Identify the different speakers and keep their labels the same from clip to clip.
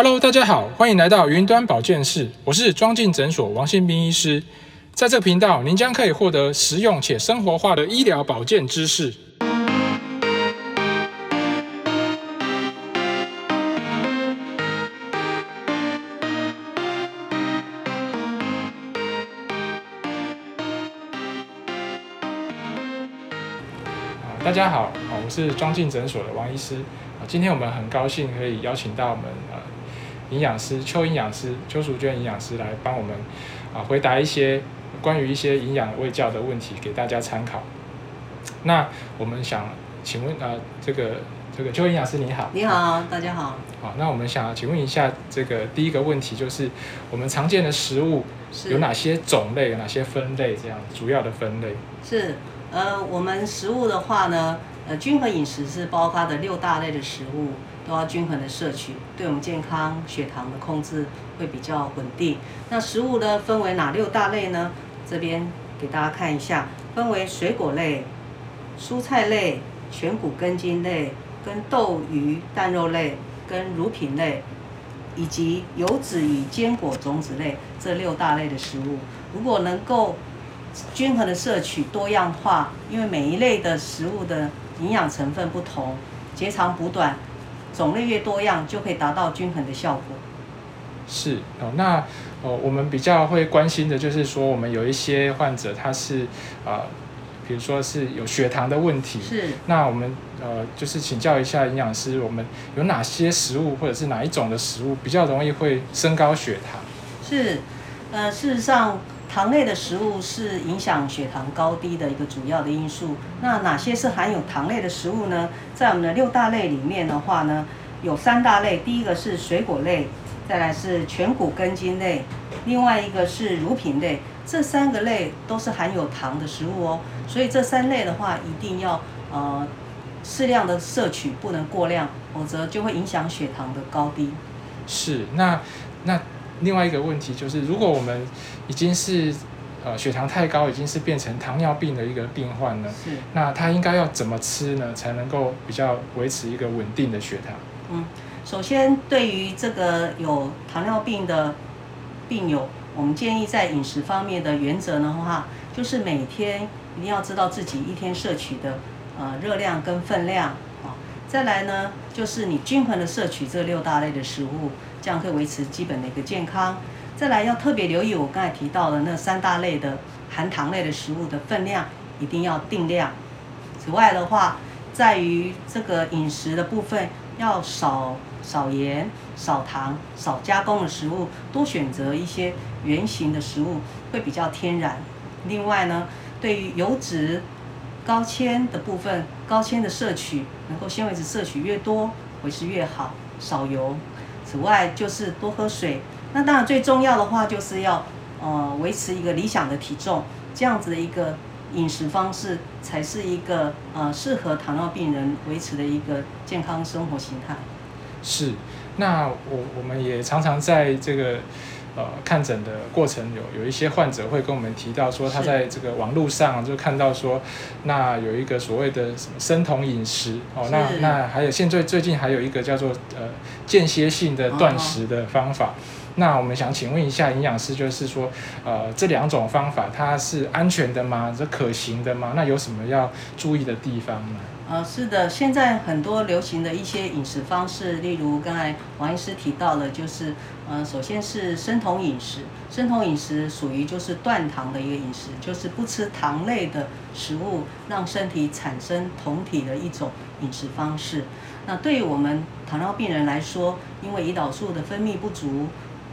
Speaker 1: Hello，大家好，欢迎来到云端保健室，我是庄敬诊所王新斌医师。在这个频道，您将可以获得实用且生活化的医疗保健知识。大家好，我是庄敬诊所的王医师。今天我们很高兴可以邀请到我们呃营养师邱营养师邱淑娟营养师来帮我们啊回答一些关于一些营养卫教的问题给大家参考。那我们想请问呃这个这个邱营养师你好，
Speaker 2: 你好，大家好。
Speaker 1: 好，那我们想请问一下这个第一个问题就是我们常见的食物有哪些种类，有哪些分类这样主要的分类？
Speaker 2: 是呃，我们食物的话呢，呃，均衡饮食是包括的六大类的食物都要均衡的摄取，对我们健康血糖的控制会比较稳定。那食物呢，分为哪六大类呢？这边给大家看一下，分为水果类、蔬菜类、全谷根茎类、跟豆鱼蛋肉类、跟乳品类，以及油脂与坚果种子类这六大类的食物。如果能够均衡的摄取多样化，因为每一类的食物的营养成分不同，截长补短，种类越多样，就可以达到均衡的效果。
Speaker 1: 是哦，那哦，我们比较会关心的就是说，我们有一些患者他是呃，比如说是有血糖的问题，
Speaker 2: 是
Speaker 1: 那我们呃，就是请教一下营养师，我们有哪些食物或者是哪一种的食物比较容易会升高血糖？
Speaker 2: 是，呃，事实上，糖类的食物是影响血糖高低的一个主要的因素。那哪些是含有糖类的食物呢？在我们的六大类里面的话呢，有三大类，第一个是水果类，再来是全谷根茎类，另外一个是乳品类。这三个类都是含有糖的食物哦，所以这三类的话，一定要呃适量的摄取，不能过量，否则就会影响血糖的高低。
Speaker 1: 是，那那另外一个问题就是，如果我们已经是呃血糖太高，已经是变成糖尿病的一个病患了，
Speaker 2: 是。
Speaker 1: 那他应该要怎么吃呢，才能够比较维持一个稳定的血糖？
Speaker 2: 嗯，首先对于这个有糖尿病的病友，我们建议在饮食方面的原则的话，就是每天一定要知道自己一天摄取的呃热量跟分量啊。再来呢，就是你均衡的摄取这六大类的食物，这样可以维持基本的一个健康。再来要特别留意我刚才提到的那三大类的含糖类的食物的分量，一定要定量。此外的话，在于这个饮食的部分，要少少盐、少糖、少加工的食物，多选择一些原形的食物，会比较天然。另外呢，对于油脂、高纤的部分，高纤的摄取，能够纤维质摄取越多，维持越好，少油。此外就是多喝水。那当然最重要的话，就是要呃维持一个理想的体重，这样子的一个饮食方式，才是一个呃适合糖尿病人维持的一个健康生活形态。
Speaker 1: 是，那我我们也常常在这个呃看诊的过程有有一些患者会跟我们提到说，他在这个网络上就看到说，那有一个所谓的什么生酮饮食哦，那那还有现在最近还有一个叫做呃间歇性的断食的方法。那我们想请问一下营养师，就是说，呃，这两种方法它是安全的吗？这可行的吗？那有什么要注意的地方呢？
Speaker 2: 呃，是的，现在很多流行的一些饮食方式，例如刚才王医师提到的，就是呃，首先是生酮饮食。生酮饮食属于就是断糖的一个饮食，就是不吃糖类的食物，让身体产生酮体的一种饮食方式。那对于我们糖尿病人来说，因为胰岛素的分泌不足，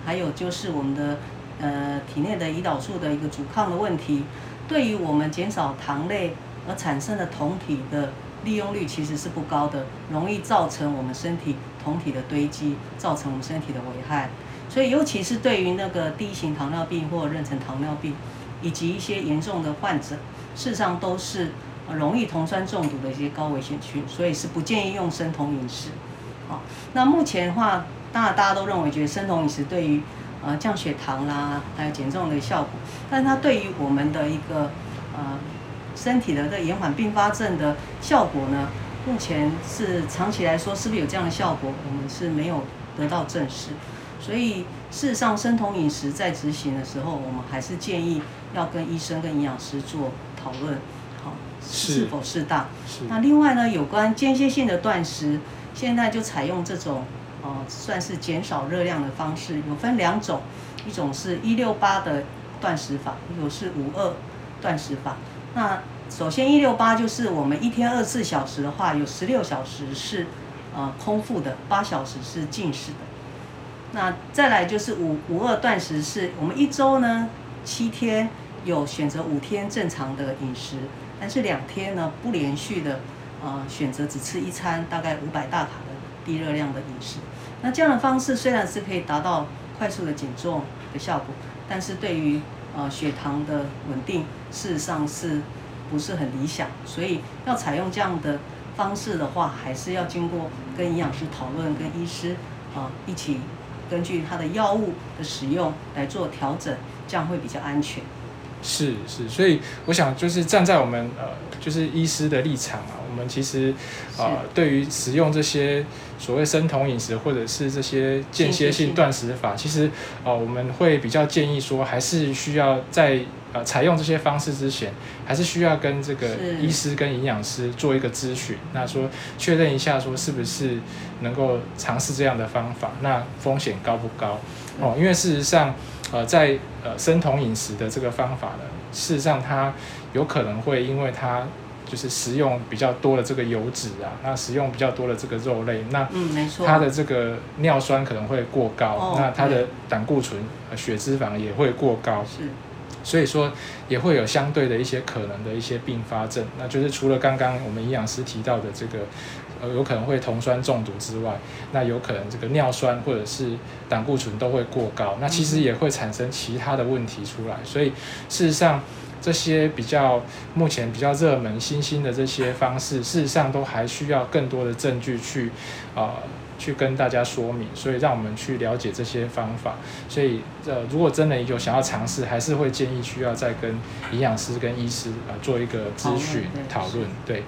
Speaker 2: 还有就是我们的呃体内的胰岛素的一个阻抗的问题，对于我们减少糖类而产生的酮体的利用率其实是不高的，容易造成我们身体酮体的堆积，造成我们身体的危害。所以，尤其是对于那个第一型糖尿病或妊娠糖尿病，以及一些严重的患者，事实上都是容易酮酸中毒的一些高危险群，所以是不建议用生酮饮食。好，那目前的话，当然大家都认为觉得生酮饮食对于呃降血糖啦，还有减重的效果，但是它对于我们的一个呃身体的这延缓并发症的效果呢，目前是长期来说是不是有这样的效果，我们是没有得到证实。所以事实上，生酮饮食在执行的时候，我们还是建议要跟医生跟营养师做讨论，好是否适当。那另外呢，有关间歇性的断食，现在就采用这种呃算是减少热量的方式，有分两种，一种是一六八的断食法，一种是五二断食法。那首先一六八就是我们一天二十四小时的话，有十六小时是呃空腹的，八小时是进食的。那再来就是五五二断食，是我们一周呢七天有选择五天正常的饮食，但是两天呢不连续的，呃选择只吃一餐，大概五百大卡的低热量的饮食。那这样的方式虽然是可以达到快速的减重的效果，但是对于呃血糖的稳定，事实上是不是很理想。所以要采用这样的方式的话，还是要经过跟营养师讨论，跟医师啊一起。根据他的药物的使用来做调整，这样会比较安全。
Speaker 1: 是是，所以我想就是站在我们呃，就是医师的立场啊，们其实呃，对于使用这些所谓生酮饮食或者是这些间歇性断食法，其实呃，我们会比较建议说，还是需要在。呃，采用这些方式之前，还是需要跟这个医师跟营养师做一个咨询，那说确认一下，说是不是能够尝试这样的方法，那风险高不高？哦，因为事实上，呃，在呃生酮饮食的这个方法呢，事实上它有可能会因为它就是食用比较多的这个油脂啊，那食用比较多的这个肉类，那
Speaker 2: 嗯没错，
Speaker 1: 它的这个尿酸可能会过高，那它的胆固醇、血脂肪也会过高。
Speaker 2: 是。
Speaker 1: 所以说也会有相对的一些可能的一些并发症，那就是除了刚刚我们营养师提到的这个，呃，有可能会酮酸中毒之外，那有可能这个尿酸或者是胆固醇都会过高，那其实也会产生其他的问题出来。所以事实上这些比较目前比较热门新兴的这些方式，事实上都还需要更多的证据去啊。去跟大家说明，所以让我们去了解这些方法。所以，呃，如果真的有想要尝试，还是会建议需要再跟营养师跟医师啊做一个咨询讨论。对，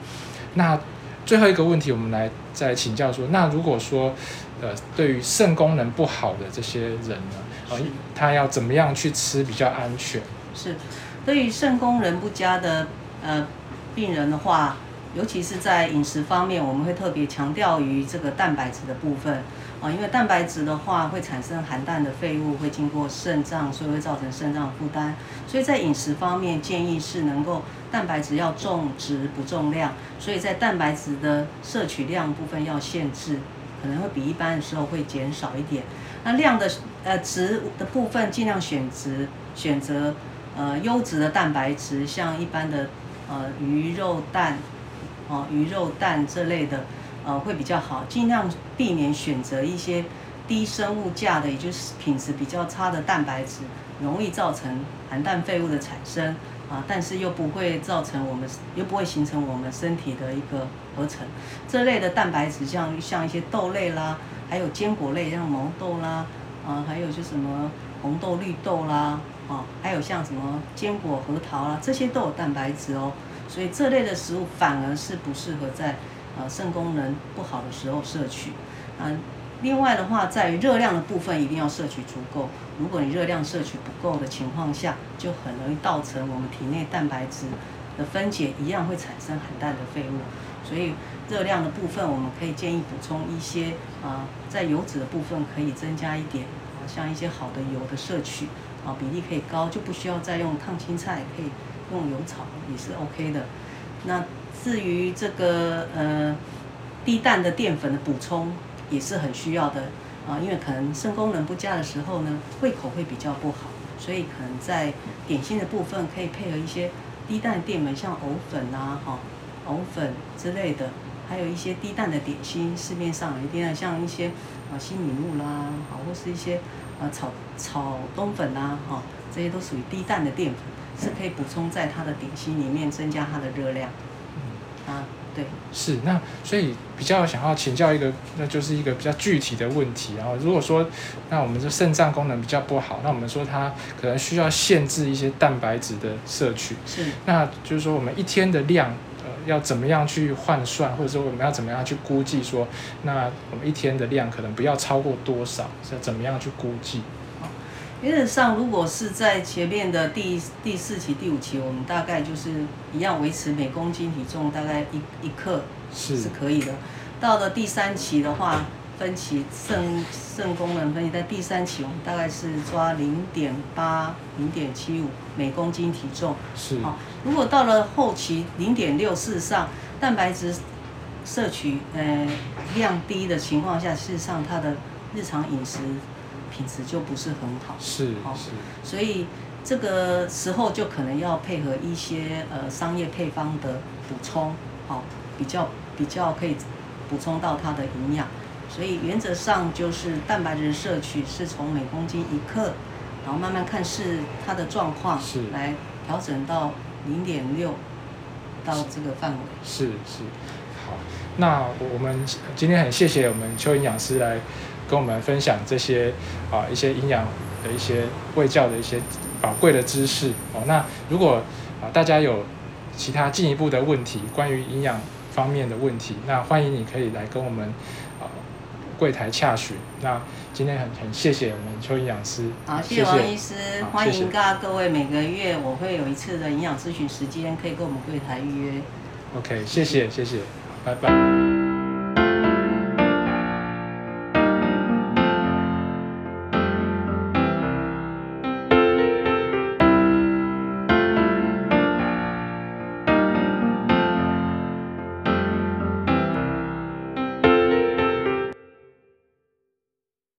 Speaker 1: 那最后一个问题，我们来再请教说，那如果说，呃，对于肾功能不好的这些人呢，呃，他要怎么样去吃比较安全？
Speaker 2: 是，对于肾功能不佳的呃病人的话。尤其是在饮食方面，我们会特别强调于这个蛋白质的部分啊，因为蛋白质的话会产生含氮的废物，会经过肾脏，所以会造成肾脏负担。所以在饮食方面，建议是能够蛋白质要重质不重量，所以在蛋白质的摄取量部分要限制，可能会比一般的时候会减少一点。那量的呃质的部分，尽量选择选择呃优质的蛋白质，像一般的呃鱼肉蛋。哦，鱼肉蛋这类的，呃，会比较好，尽量避免选择一些低生物价的，也就是品质比较差的蛋白质，容易造成含氮废物的产生啊，但是又不会造成我们，又不会形成我们身体的一个合成。这类的蛋白质，像像一些豆类啦，还有坚果类，像毛豆啦，啊，还有就什么红豆、绿豆啦，啊，还有像什么坚果、核桃啦，这些都有蛋白质哦。所以这类的食物反而是不适合在呃肾功能不好的时候摄取。嗯，另外的话，在于热量的部分一定要摄取足够。如果你热量摄取不够的情况下，就很容易造成我们体内蛋白质的分解一样会产生很大的废物。所以热量的部分，我们可以建议补充一些啊，在油脂的部分可以增加一点，像一些好的油的摄取啊，比例可以高，就不需要再用烫青菜可以。用油炒也是 OK 的。那至于这个呃低氮的淀粉的补充也是很需要的啊，因为可能肾功能不佳的时候呢，胃口会比较不好，所以可能在点心的部分可以配合一些低氮淀粉，像藕粉啊、哈藕粉之类的，还有一些低氮的点心，市面上一定要像一些啊西米露啦，好或是一些啊炒炒冬粉啊，哈这些都属于低氮的淀粉。是可以补充在它的点心里面，增加它的热量。嗯，啊，对，
Speaker 1: 是那所以比较想要请教一个，那就是一个比较具体的问题。然后如果说，那我们这肾脏功能比较不好，那我们说它可能需要限制一些蛋白质的摄取。
Speaker 2: 是，
Speaker 1: 那就是说我们一天的量，呃，要怎么样去换算，或者说我们要怎么样去估计说，那我们一天的量可能不要超过多少，是怎么样去估计？
Speaker 2: 原则上，如果是在前面的第第四期、第五期，我们大概就是一样维持每公斤体重大概一一克
Speaker 1: 是
Speaker 2: 是可以的。到了第三期的话，分期肾肾功能分析，在第三期我们大概是抓零点八、零点七五每公斤体重。
Speaker 1: 是
Speaker 2: 好，如果到了后期零点六，事实上蛋白质摄取呃量低的情况下，事实上它的日常饮食品质就不是很好。
Speaker 1: 是
Speaker 2: 好
Speaker 1: 是
Speaker 2: 所以这个时候就可能要配合一些呃商业配方的补充，好、比较比较可以补充到它的营养。所以原则上就是蛋白质摄取是从每公斤一克，然后慢慢看是它的状况
Speaker 1: 是
Speaker 2: 来调整到零点六到这个范围。
Speaker 1: 是是，好，那我我们今天很谢谢我们邱营养师来跟我们分享这些啊一些营养的一些卫教的一些宝贵的知识哦。那如果啊大家有其他进一步的问题，关于营养方面的问题，那欢迎你可以来跟我们啊柜台洽询。那今天很很谢谢我们邱营养师，
Speaker 2: 好，谢谢王医师，
Speaker 1: 好谢谢
Speaker 2: 欢迎大家各位每个月我会有一次的营养咨询时间，可以跟我们柜台预约。
Speaker 1: OK，谢谢谢谢，拜拜。